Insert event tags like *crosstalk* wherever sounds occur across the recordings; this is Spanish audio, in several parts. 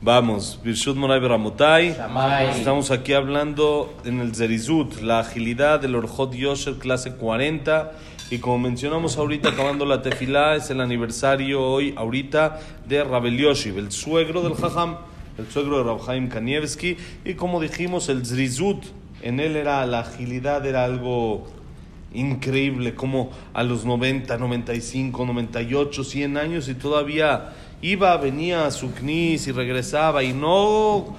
Vamos, Birshut Moray Beramutai. Shamay. Estamos aquí hablando en el Zerizut, la agilidad del Orjot Yosher, clase 40. Y como mencionamos ahorita, acabando la tefilá, es el aniversario hoy, ahorita, de Rabel Yoshiv, el suegro del Jajam, el suegro de Rabhaim Kanievski. Y como dijimos, el Zerizut, en él era la agilidad, era algo increíble, como a los 90, 95, 98, 100 años y todavía iba, venía a su knis y regresaba y no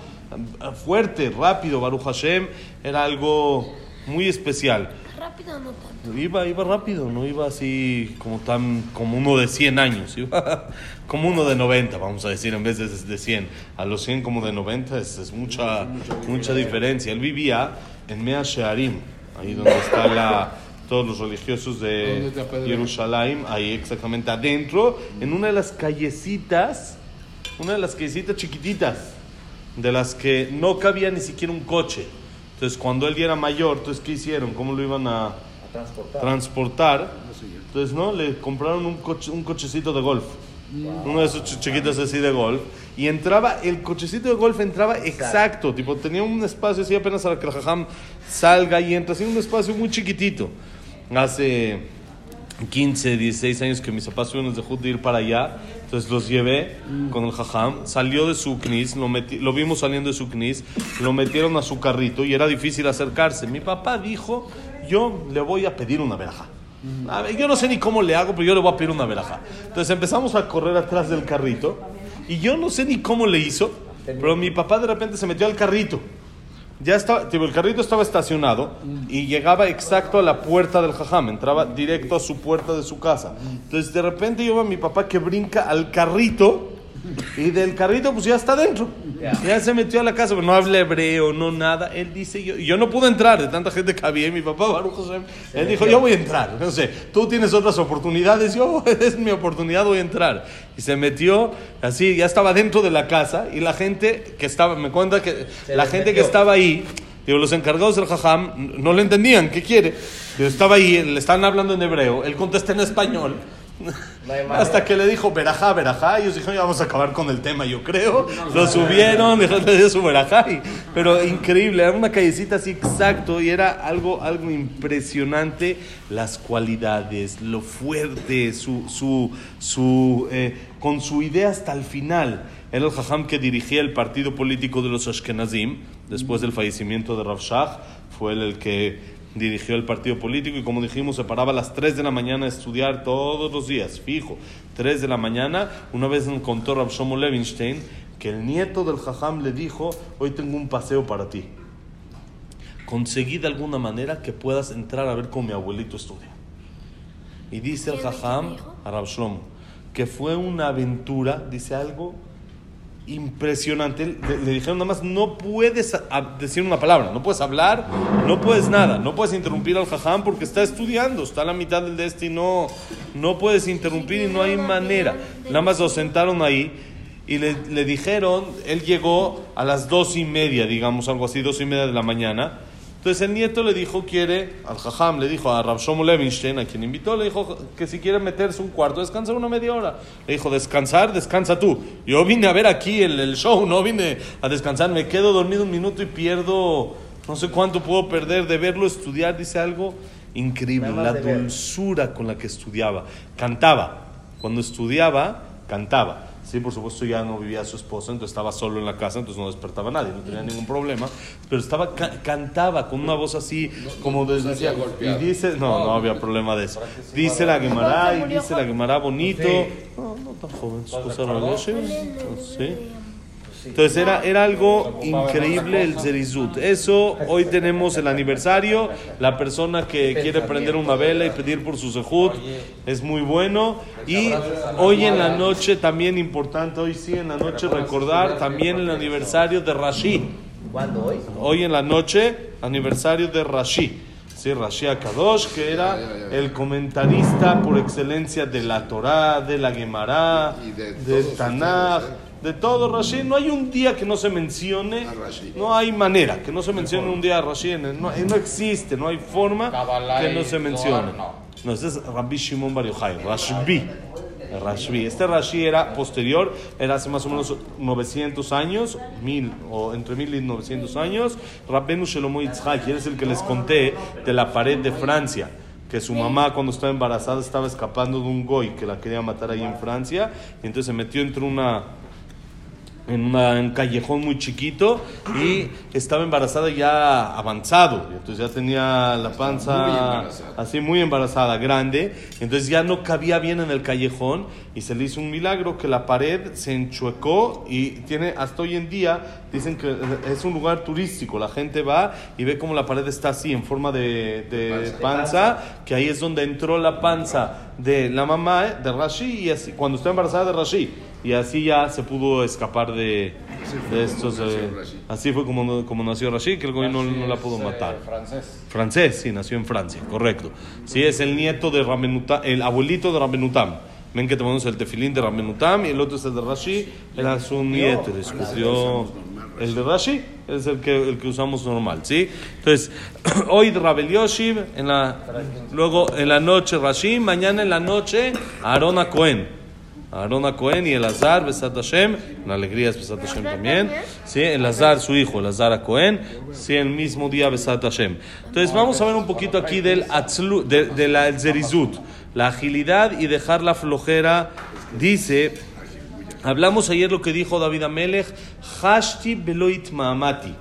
fuerte, rápido, Baruch Hashem, era algo muy especial. Rápido no tanto. Iba, iba rápido, no iba así como tan como uno de 100 años, iba *laughs* como uno de 90, vamos a decir, en vez de, de 100. A los 100 como de 90 es, es mucha, mucha diferencia. Él vivía en Mea Shearim, ahí donde está la, todos los religiosos ¿Dónde de? Jerusalén, ahí exactamente adentro, en una de las callecitas, una de las callecitas chiquititas, de las que no cabía ni siquiera un coche. Entonces, cuando él ya era mayor, entonces, ¿qué hicieron? ¿Cómo lo iban a transportar? Entonces, ¿no? Le compraron un, coche, un cochecito de golf. Uno de esos ch- chiquitos así de golf. Y entraba, el cochecito de golf entraba exacto. Tipo, tenía un espacio así apenas para que el jajam salga y entra. Así un espacio muy chiquitito. Hace 15, 16 años que mis papás tuvieron de de ir para allá. Entonces los llevé con el jajam. Salió de su knis, lo, meti- lo vimos saliendo de su knis, lo metieron a su carrito y era difícil acercarse. Mi papá dijo, yo le voy a pedir una veraja. A ver, yo no sé ni cómo le hago, pero yo le voy a pedir una veraja. Entonces empezamos a correr atrás del carrito y yo no sé ni cómo le hizo, pero mi papá de repente se metió al carrito. Ya estaba, tipo, el carrito estaba estacionado y llegaba exacto a la puerta del jajam, entraba directo a su puerta de su casa. Entonces de repente yo veo a mi papá que brinca al carrito y del carrito pues ya está dentro. Ya se metió a la casa, pero no habla hebreo, no nada. Él dice, yo, yo no pude entrar de tanta gente que había mi papá, Baruch Hashem, él dijo, yo voy a entrar. No sé, tú tienes otras oportunidades, yo *laughs* es mi oportunidad, voy a entrar. Y se metió así, ya estaba dentro de la casa y la gente que estaba, me cuenta que Se la gente que metió. estaba ahí, digo, los encargados del jajam no le entendían, ¿qué quiere? Yo estaba ahí, le estaban hablando en hebreo, él contesta en español. No. Hasta que le dijo verajá, verajá, y ellos dijeron, ya vamos a acabar con el tema, yo creo. Lo subieron, dijeron, le dio su verajá. pero increíble, era una callecita así exacto y era algo, algo impresionante. Las cualidades, lo fuerte, su, su, su, eh, con su idea hasta el final. Era el jajam que dirigía el partido político de los Ashkenazim, después del fallecimiento de Rav Shach, fue él el que dirigió el partido político y como dijimos se paraba a las 3 de la mañana a estudiar todos los días, fijo, 3 de la mañana. Una vez me contó Rav Shlomo Levinstein que el nieto del jajam le dijo, hoy tengo un paseo para ti. Conseguí de alguna manera que puedas entrar a ver cómo mi abuelito estudia. Y dice el ¿Quién- quién jajam, a Rav Shlomo, que fue una aventura, dice algo impresionante. Le, le dijeron nada más, no puedes decir una palabra, no puedes hablar, no puedes nada, no puedes interrumpir al jajam porque está estudiando, está a la mitad del este y no, no puedes interrumpir y no hay manera. Nada más lo sentaron ahí y le, le dijeron, él llegó a las dos y media, digamos, algo así, dos y media de la mañana. Entonces el nieto le dijo, quiere, al jajam le dijo a Rav Shlomo Levinstein, a quien invitó, le dijo que si quiere meterse un cuarto, descansar una media hora. Le dijo, descansar, descansa tú. Yo vine a ver aquí el, el show, no vine a descansar, me quedo dormido un minuto y pierdo, no sé cuánto puedo perder de verlo estudiar, dice algo increíble, la ver. dulzura con la que estudiaba. Cantaba, cuando estudiaba, cantaba. Sí, por supuesto ya no vivía su esposa, entonces estaba solo en la casa, entonces no despertaba a nadie, no tenía ningún problema. Pero estaba ca- cantaba con una voz así, como no se desde y dice, no, no había problema de eso. Dice la Gemara y dice la Gemara bonito. No, no tan joven, su esposa era sí. Entonces era, era algo increíble el Zerizut. Eso, hoy tenemos el aniversario. La persona que quiere prender una vela y pedir por su sejut es muy bueno. Y hoy en la noche, también importante, hoy sí en la noche recordar también el aniversario de Rashi. ¿Cuándo hoy? Hoy en la noche, aniversario de Rashi. Sí, Rashi Akadosh, que era el comentarista por excelencia de la Torá, de la Gemara, de Tanaj, ¿eh? De todo Rashi. No hay un día que no se mencione, A Rashi. no hay manera que no se mencione un día a Rashi. el- No, no existe, no hay forma Kabbalah que no se mencione. No. No, ese es Rabbi Shimon Bar Yochai, Rashbi. Rashbi. Este Rashi era posterior, era hace más o menos 900 años, mil, o entre 1000 y 900 años. Rabbenu Shelomo Yitzhak, él es el que les conté de la pared de Francia que su mamá cuando estaba embarazada estaba escapando de un goy que la quería matar ahí en Francia, y entonces se metió entre una en una- un callejón muy chiquito y estaba embarazada ya avanzado, entonces ya tenía la panza Muy así muy embarazada, grande, entonces ya no cabía bien en el callejón y se le hizo un milagro que la pared se enchuecó y tiene hasta hoy en día dicen que es un lugar turístico, la gente va y ve como la pared está así en forma de, de Panza. panza, que ahí es donde entró la panza de la mamá eh, de Rashi y así cuando está embarazada de Rashi. Y así ya se pudo escapar de, Así fue de como estos nació eh, Rashi. así fue como, como nació Rashi que el gobierno no, la pudo eh, matar francés. Francés, sí, nació en Francia, correcto. Sí, es el nieto de Ramenutam, el abuelito de Ramenutam. Ven que tenemos el tefilín de Ramenutam y el otro es el de Rashi, era su nieto, discutió. El de Rashi es el que, el que usamos normal, ¿sí? Entonces, *clears throat* hoy Rabel Yoshiv, en la, luego en la noche Rashi, mañana en la noche Aarón a Cohen. Aarón a Cohen y el Azar, Besat Hashem, en alegrías Besat Hashem también. Sí, el Azar, su hijo, el Azar a Cohen, sí, el mismo día Besat Hashem. Entonces vamos a ver un poquito aquí del atzlu, de, de la zerizut, la agilidad y dejar la flojera. Dice, hablamos ayer lo que dijo David Amelech, Hashti beloit maamati.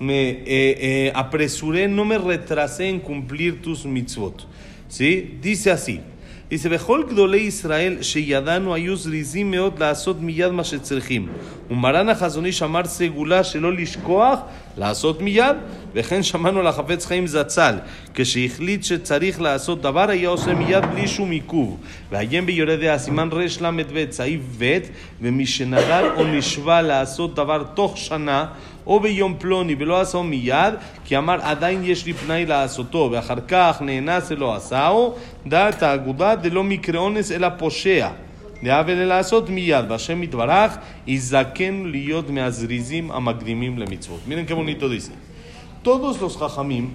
Me eh, eh, apresuré, no me retrasé en cumplir tus mitzvot. ¿Sí? Dice así. Dice, Bejol Gdole Israel, Sheyadanu Ayuz Rizim Meot Laasot Miyad Mashetzerhim. Umarana Hazonish Amar Segula Shelol Ishkoach, לעשות מיד, וכן שמענו על החפץ חיים זצ"ל, כשהחליט שצריך לעשות דבר היה עושה מיד בלי שום עיכוב. ועיין ביורה דעה, סימן רל"ב, סעיף ב', ומשנדל או נשבע לעשות דבר תוך שנה, או ביום פלוני ולא עשהו מיד, כי אמר עדיין יש לי פנאי לעשותו, ואחר כך נאנס ולא עשהו, דעת האגודה דלא מקרה אונס אלא פושע. דאבל לעשות מיד, והשם יתברך, יזכן להיות מהזריזים המקדימים למצוות. Miren qué bonito dice. Todos los jajamim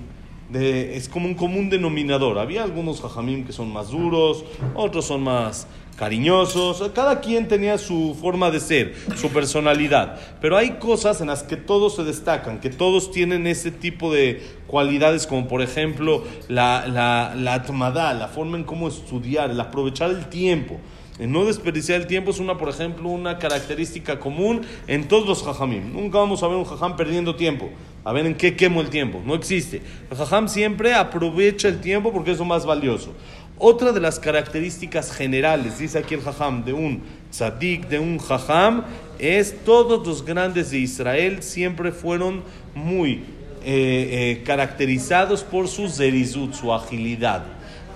de- es como un común denominador. Había algunos jajamim que son más duros, otros son más cariñosos. Cada quien tenía su forma de ser, su personalidad. Pero hay cosas en las que todos se destacan, que todos tienen ese tipo de cualidades, como por ejemplo la, la, la atmadá, la forma en cómo estudiar, el aprovechar el tiempo. No desperdiciar el tiempo es una, por ejemplo, una característica común en todos los jajamim. Nunca vamos a ver un jajam perdiendo tiempo. A ver en qué quemo el tiempo. No existe. El jajam siempre aprovecha el tiempo porque es lo más valioso. Otra de las características generales, dice aquí el jajam, de un tzadik, de un jajam, es todos los grandes de Israel siempre fueron muy eh, eh, caracterizados por su zerizut, su agilidad.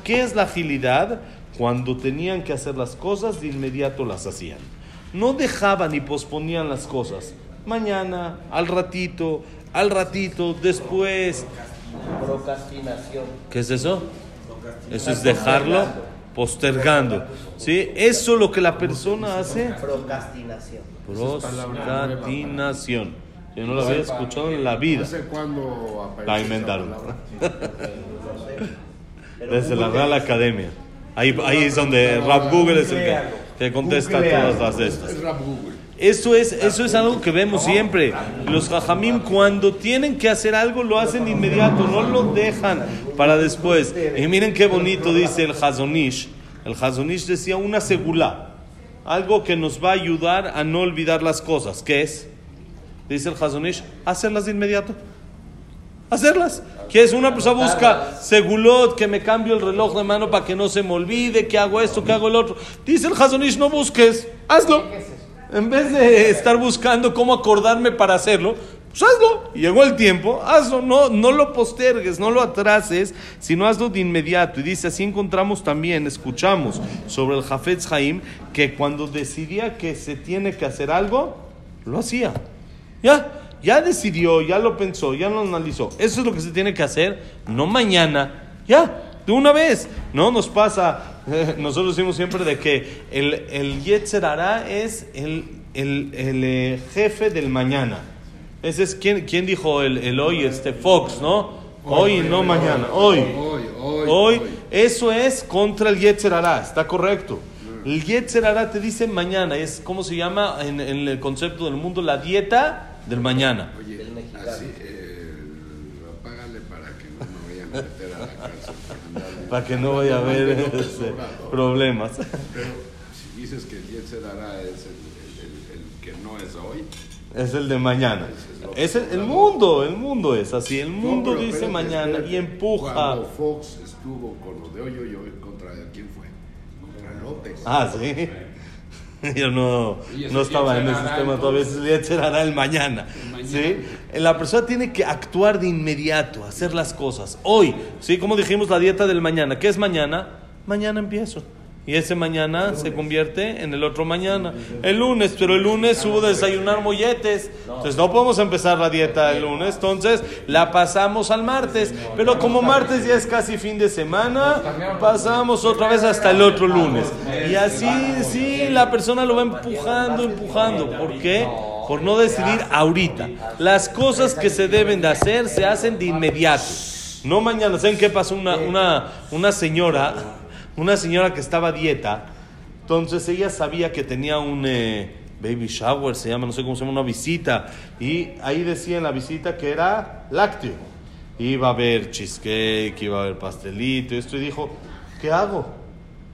¿Qué es la agilidad? Cuando tenían que hacer las cosas, de inmediato las hacían. No dejaban ni posponían las cosas. Mañana, al ratito, al ratito, después. Procrastinación. ¿Qué es eso? Eso es dejarlo postergando. ¿Sí? Eso lo que la persona hace. Procrastinación. Procrastinación. Yo no lo había escuchado en la vida. La inventaron. *laughs* Desde la Real Academia. Ahí, ahí es donde Rap Google es el que, que contesta todas las de estas. Eso es, eso es algo que vemos siempre. Los jajamim cuando tienen que hacer algo lo hacen inmediato, no lo dejan para después. Y miren qué bonito dice el Hazonish. El Hazonish decía una segula, algo que nos va a ayudar a no olvidar las cosas. ¿Qué es? Dice el Hazonish, hacerlas de inmediato. Hacerlas. Que es una persona busca segulot, que me cambio el reloj de mano para que no se me olvide, que hago esto, que hago el otro. Dice el Hazonish, no busques, hazlo. En vez de estar buscando cómo acordarme para hacerlo, pues hazlo. Llegó el tiempo, hazlo. No, no lo postergues, no lo atrases, sino hazlo de inmediato. Y dice, así encontramos también, escuchamos sobre el Jafetz Haim, que cuando decidía que se tiene que hacer algo, lo hacía. Ya, ya decidió, ya lo pensó, ya lo analizó. Eso es lo que se tiene que hacer, no mañana, ya, de una vez. No nos pasa, *laughs* nosotros decimos siempre de que el, el Yetzer Hará es el, el, el, eh, jefe del mañana. Ese es, ¿quién, quién dijo el, el hoy? Este Fox, ¿no? Hoy, y no mañana, hoy. Hoy, hoy, Hoy, hoy. eso es contra el Yetzer Hará, está correcto. El Yetzer Hará te dice mañana. Es como se llama en, en el concepto del mundo la dieta del mañana. Oye, Del mexicano. así, eh, apágale para que no me vayan a meter a la cárcel. *laughs* Para que no vaya a haber problemas. Pero si dices que el Yetzer Hará es el, el- el- el que no es hoy, Es el de mañana. Es el, mundo, el mundo es así. El mundo No, dice espérate, mañana espérate. y empuja. Cuando Fox estuvo con lo de hoy, hoy, hoy, contra quién fue? Contra López. Ah, sí. *laughs* Yo no, no estaba en el sistema todavía. Yetzer Hará el mañana. El mañana. ¿sí? La persona tiene que actuar de inmediato, hacer las cosas. Hoy, ¿sí? Como dijimos, la dieta del mañana. ¿Qué es mañana? Mañana empiezo. Y ese mañana se convierte en el otro mañana. El lunes, pero el lunes hubo de desayunar molletes. Entonces no podemos empezar la dieta el lunes. Entonces la pasamos al martes. Pero como martes ya es casi fin de semana, pasamos otra vez hasta el otro lunes. Y así, sí, la persona lo va empujando, empujando. ¿Por qué? Por no decidir ahorita. Las cosas que se deben de hacer se hacen de inmediato. No mañana. ¿Saben qué pasó? Una, una, una señora, una señora que estaba a dieta, entonces ella sabía que tenía un eh, baby shower, se llama, no sé cómo se llama, una visita. Y ahí decía en la visita que era lácteo. Iba a haber cheesecake, iba a haber pastelito, esto, y dijo, ¿qué hago?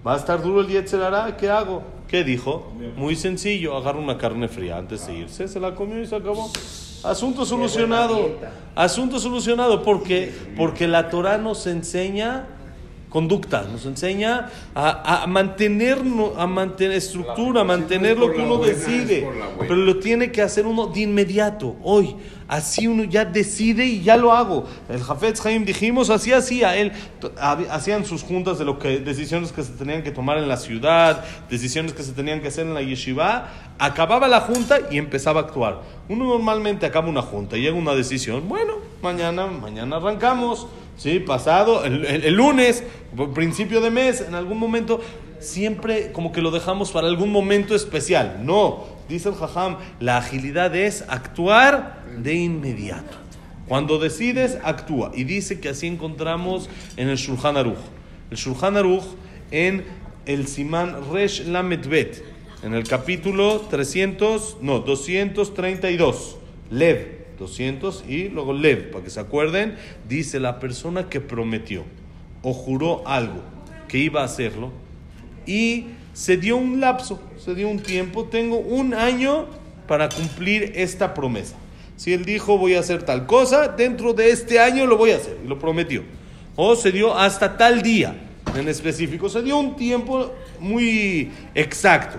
¿Va a estar duro el Yetzer Hará? ¿Qué hago? ¿Qué dijo? Muy sencillo, agarra una carne fría antes de irse, se la comió y se acabó. Asunto solucionado. Asunto solucionado. ¿Por qué? Porque la Torah nos enseña conducta, nos enseña a, a mantener, a mantener estructura, a mantener lo que uno decide. Pero lo tiene que hacer uno de inmediato, hoy. Así uno ya decide y ya lo hago. El Jafetz Haim dijimos, así hacía él. Hacían sus juntas de lo que, decisiones que se tenían que tomar en la ciudad, decisiones que se tenían que hacer en la yeshiva. Acababa la junta y empezaba a actuar. Uno normalmente acaba una junta y llega una decisión. Bueno, mañana, mañana arrancamos. Sí, pasado, el, el- lunes, principio de mes, en algún momento, siempre como que lo dejamos para algún momento especial. No, dice el Jajam, la agilidad es actuar de inmediato. Cuando decides, actúa. Y dice que así encontramos en el Shulchan Aruch. El Shulchan Aruch en el Simán Resh Lamed Bet, en el capítulo 300, no, 232. Lev, 200 y luego Lev, para que se acuerden, dice la persona que prometió o juró algo que iba a hacerlo y se dio un lapso, se dio un tiempo, tengo un año para cumplir esta promesa. Si él dijo voy a hacer tal cosa, dentro de este año lo voy a hacer y lo prometió. O se dio hasta tal día en específico, se dio un tiempo muy exacto.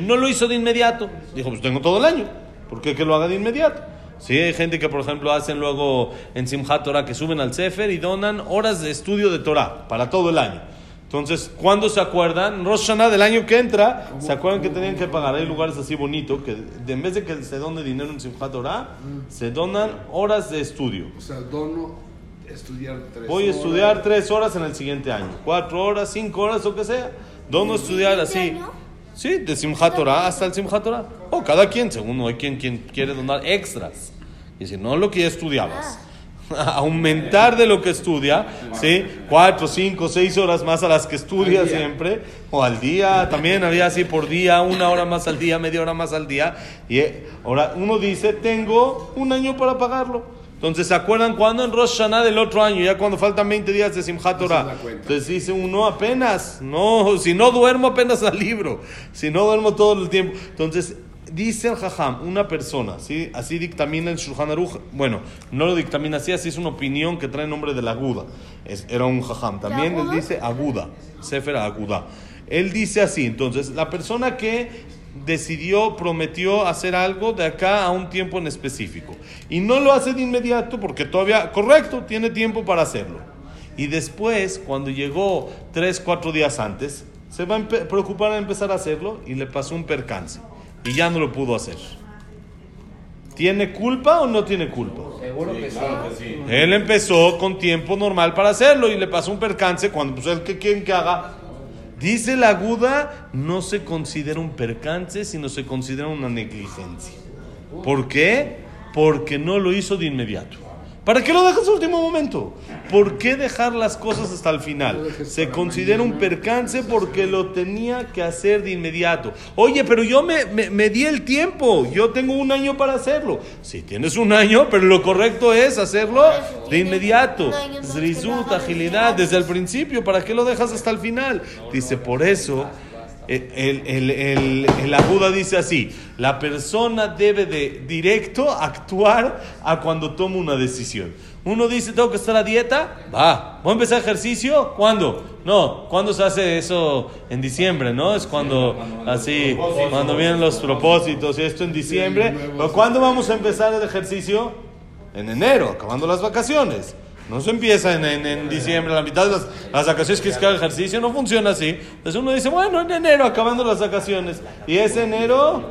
No lo hizo de inmediato. Dijo, pues tengo todo el año. ¿Por qué que lo haga de inmediato? Sí, hay gente que, por ejemplo, hacen luego en Simchat Torah que suben al Sefer y donan horas de estudio de Torah para todo el año. Entonces, ¿cuándo se acuerdan? Rosh Hashanah del año que entra, ¿se acuerdan que tenían que pagar? Hay lugares así bonitos que de- en vez de que se done dinero en Simchat Torah, se donan horas de estudio. O sea, dono estudiar tres Voy a horas. estudiar tres horas en el siguiente año. Cuatro horas, cinco horas, lo que sea. Dono estudiar así. Sí, de Simchat Torah hasta el Simchat Torah. O cada quien, según hay quien, quien quiere donar extras. Y si no lo que ya estudiabas. *laughs* Aumentar de lo que estudia, ¿sí? Cuatro, cinco, seis horas más a las que estudia siempre. O al día, también había así por día, una hora más al día, media hora más al día. Y eh, ahora uno dice, tengo un año para pagarlo. Entonces, ¿se acuerdan cuándo? En Rosh Hashanah del otro año, ya cuando faltan 20 días de Simchat Torah. Entonces dice uno apenas, no, si no duermo apenas al libro, si no duermo todo el tiempo. Entonces, dice el Jajam, una persona, ¿sí? así dictamina el Shulchan Aruch, bueno, no lo dictamina así, así es una opinión que trae el nombre de la Aguda. Es, era un Jajam. También él dice Aguda, Sefer Aguda. Él dice así, entonces, la persona que decidió, prometió hacer algo de acá a un tiempo en específico. Y no lo hace de inmediato porque todavía, correcto, tiene tiempo para hacerlo. Y después, cuando llegó tres, cuatro días antes, se va a preocupar en empezar a hacerlo y le pasó un percance. Y ya no lo pudo hacer. ¿Tiene culpa o no tiene culpa? Seguro que sí. Él empezó con tiempo normal para hacerlo y le pasó un percance cuando pues él que quieren que haga. Dice la aguda, no se considera un percance, sino se considera una negligencia. ¿Por qué? Porque no lo hizo de inmediato. ¿Para qué lo dejas al último momento? ¿Por qué dejar las cosas hasta el final? Se considera un percance porque lo tenía que hacer de inmediato. Oye, pero yo me, me- me di el tiempo, yo tengo un año para hacerlo. Sí, tienes un año, pero lo correcto es hacerlo de inmediato. Zrizut, agilidad, desde el principio, ¿para qué lo dejas hasta el final? Dice, por eso, el, el, el, el Aguda dice así, la persona debe de directo actuar a cuando toma una decisión. Uno dice, tengo que estar a dieta, va. ¿Voy a empezar ejercicio? ¿Cuándo? No, ¿cuándo se hace eso? En diciembre, ¿no? Es cuando, así, cuando vienen los propósitos y esto en diciembre. ¿Pero ¿Cuándo vamos a empezar el ejercicio? En enero, acabando las vacaciones. No se empieza en, en, en diciembre, la mitad de las, las vacaciones que es haga ejercicio, no funciona así. Entonces uno dice, bueno, en enero, acabando las vacaciones. Y ese enero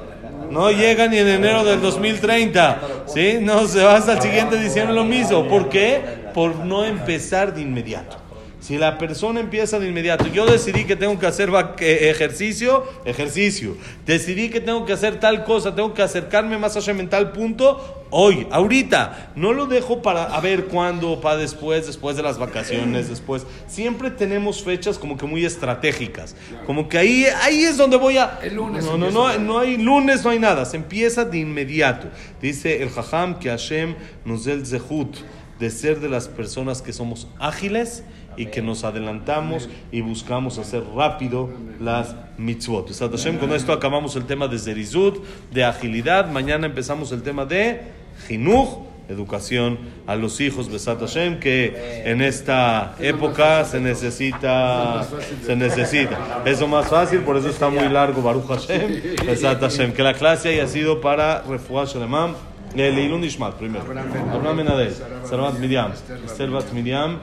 no llega ni en enero del 2030. ¿Sí? No, se va hasta el siguiente diciembre lo mismo. ¿Por qué? Por no empezar de inmediato. Si la persona empieza de inmediato, yo decidí que tengo que hacer eh, ejercicio, ejercicio. Decidí que tengo que hacer tal cosa, tengo que acercarme más allá en tal punto, hoy, ahorita. No lo dejo para a ver cuándo, para después, después de las vacaciones, después. Siempre tenemos fechas como que muy estratégicas. Como que ahí, ahí es donde voy a... El lunes No, no, no, no hay lunes, no hay nada. Se empieza de inmediato. Dice el Jajam que Hashem nos dé el zehut de ser de las personas que somos ágiles y que nos adelantamos y buscamos hacer rápido las mitzvot. Besat Hashem, con esto acabamos el tema de zerizut, de agilidad. Mañana empezamos el tema de jinuj, educación a los hijos, Besat Hashem, que en esta época se necesita, se necesita. Eso más fácil, por eso está muy largo Baruch Hashem, *laughs* Besat Hashem. Que la clase haya sido para Refuah Shalemam, el Ilun Ishmat primero. Abraham Ben Adel, Sarabat Miriam, Esther Bat Miriam,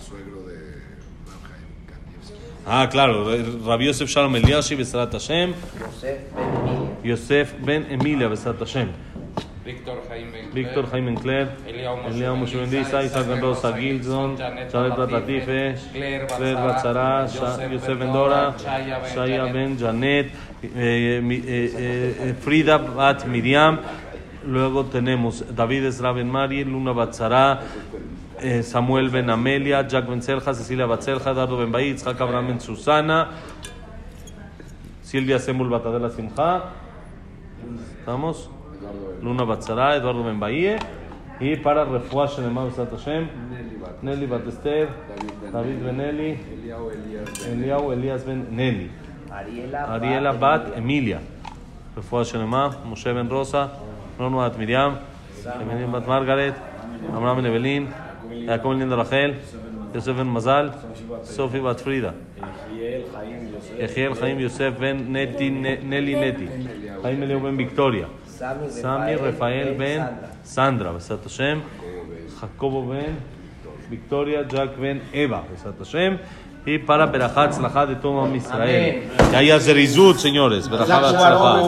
suegro de Rab Chaim Kanievski. Ah, claro, Rabbi Yosef Shalom Eliashi, Besat Hashem, José Ben Emilia. Yosef Ben Emilia, Besat Hashem, Víctor Jaime. Víctor Jaime Encler, Eliao Moshe Bendiza, Isaac Ben Rosa Gilson, Janet Batatife, Claire Batzara, Yosef Yosef Ben Ben Dora, Dora, Shaya Ben Janet. Eh, eh, eh, Frida Bat Miriam, luego tenemos David Ezra Ben Mari, Luna Batzara, eh, Samuel Ben Amelia, Jack Ben Selja, Cecilia Batzelja, Dardo Ben Itzhak Abraham Ben Susana, Silvia Semul Batadela Simha, ¿estamos? Luna Batzara, Eduardo Ben Bahía. Y para Refuah Shelema Besat Hashem, Nelly Batester, David Ben Eli, Eliao Elías Ben Eliau Elías Ben Nelly, Ariela, Bat Emilia, Refuah Shelema, Moshe Ben Rosa, Bat Miriam, Evelyn Bat Margaret, Abraham Ben Evelyn, Jacob Ben Linda Rachel, Yosef Ben Mazal, Sofi Bat Frida. Ejiel Jaim Yosef Ben Neti, Ne- Nelly Neti, Jaime Eliau Ben Victoria. Sami Sami Rafael Ben Sandra, Besat Hashem, Jacobo Ben Victoria, Jack Ben Eva, Besat Hashem. Y para Berajat Slajá de todo Israel. Amén.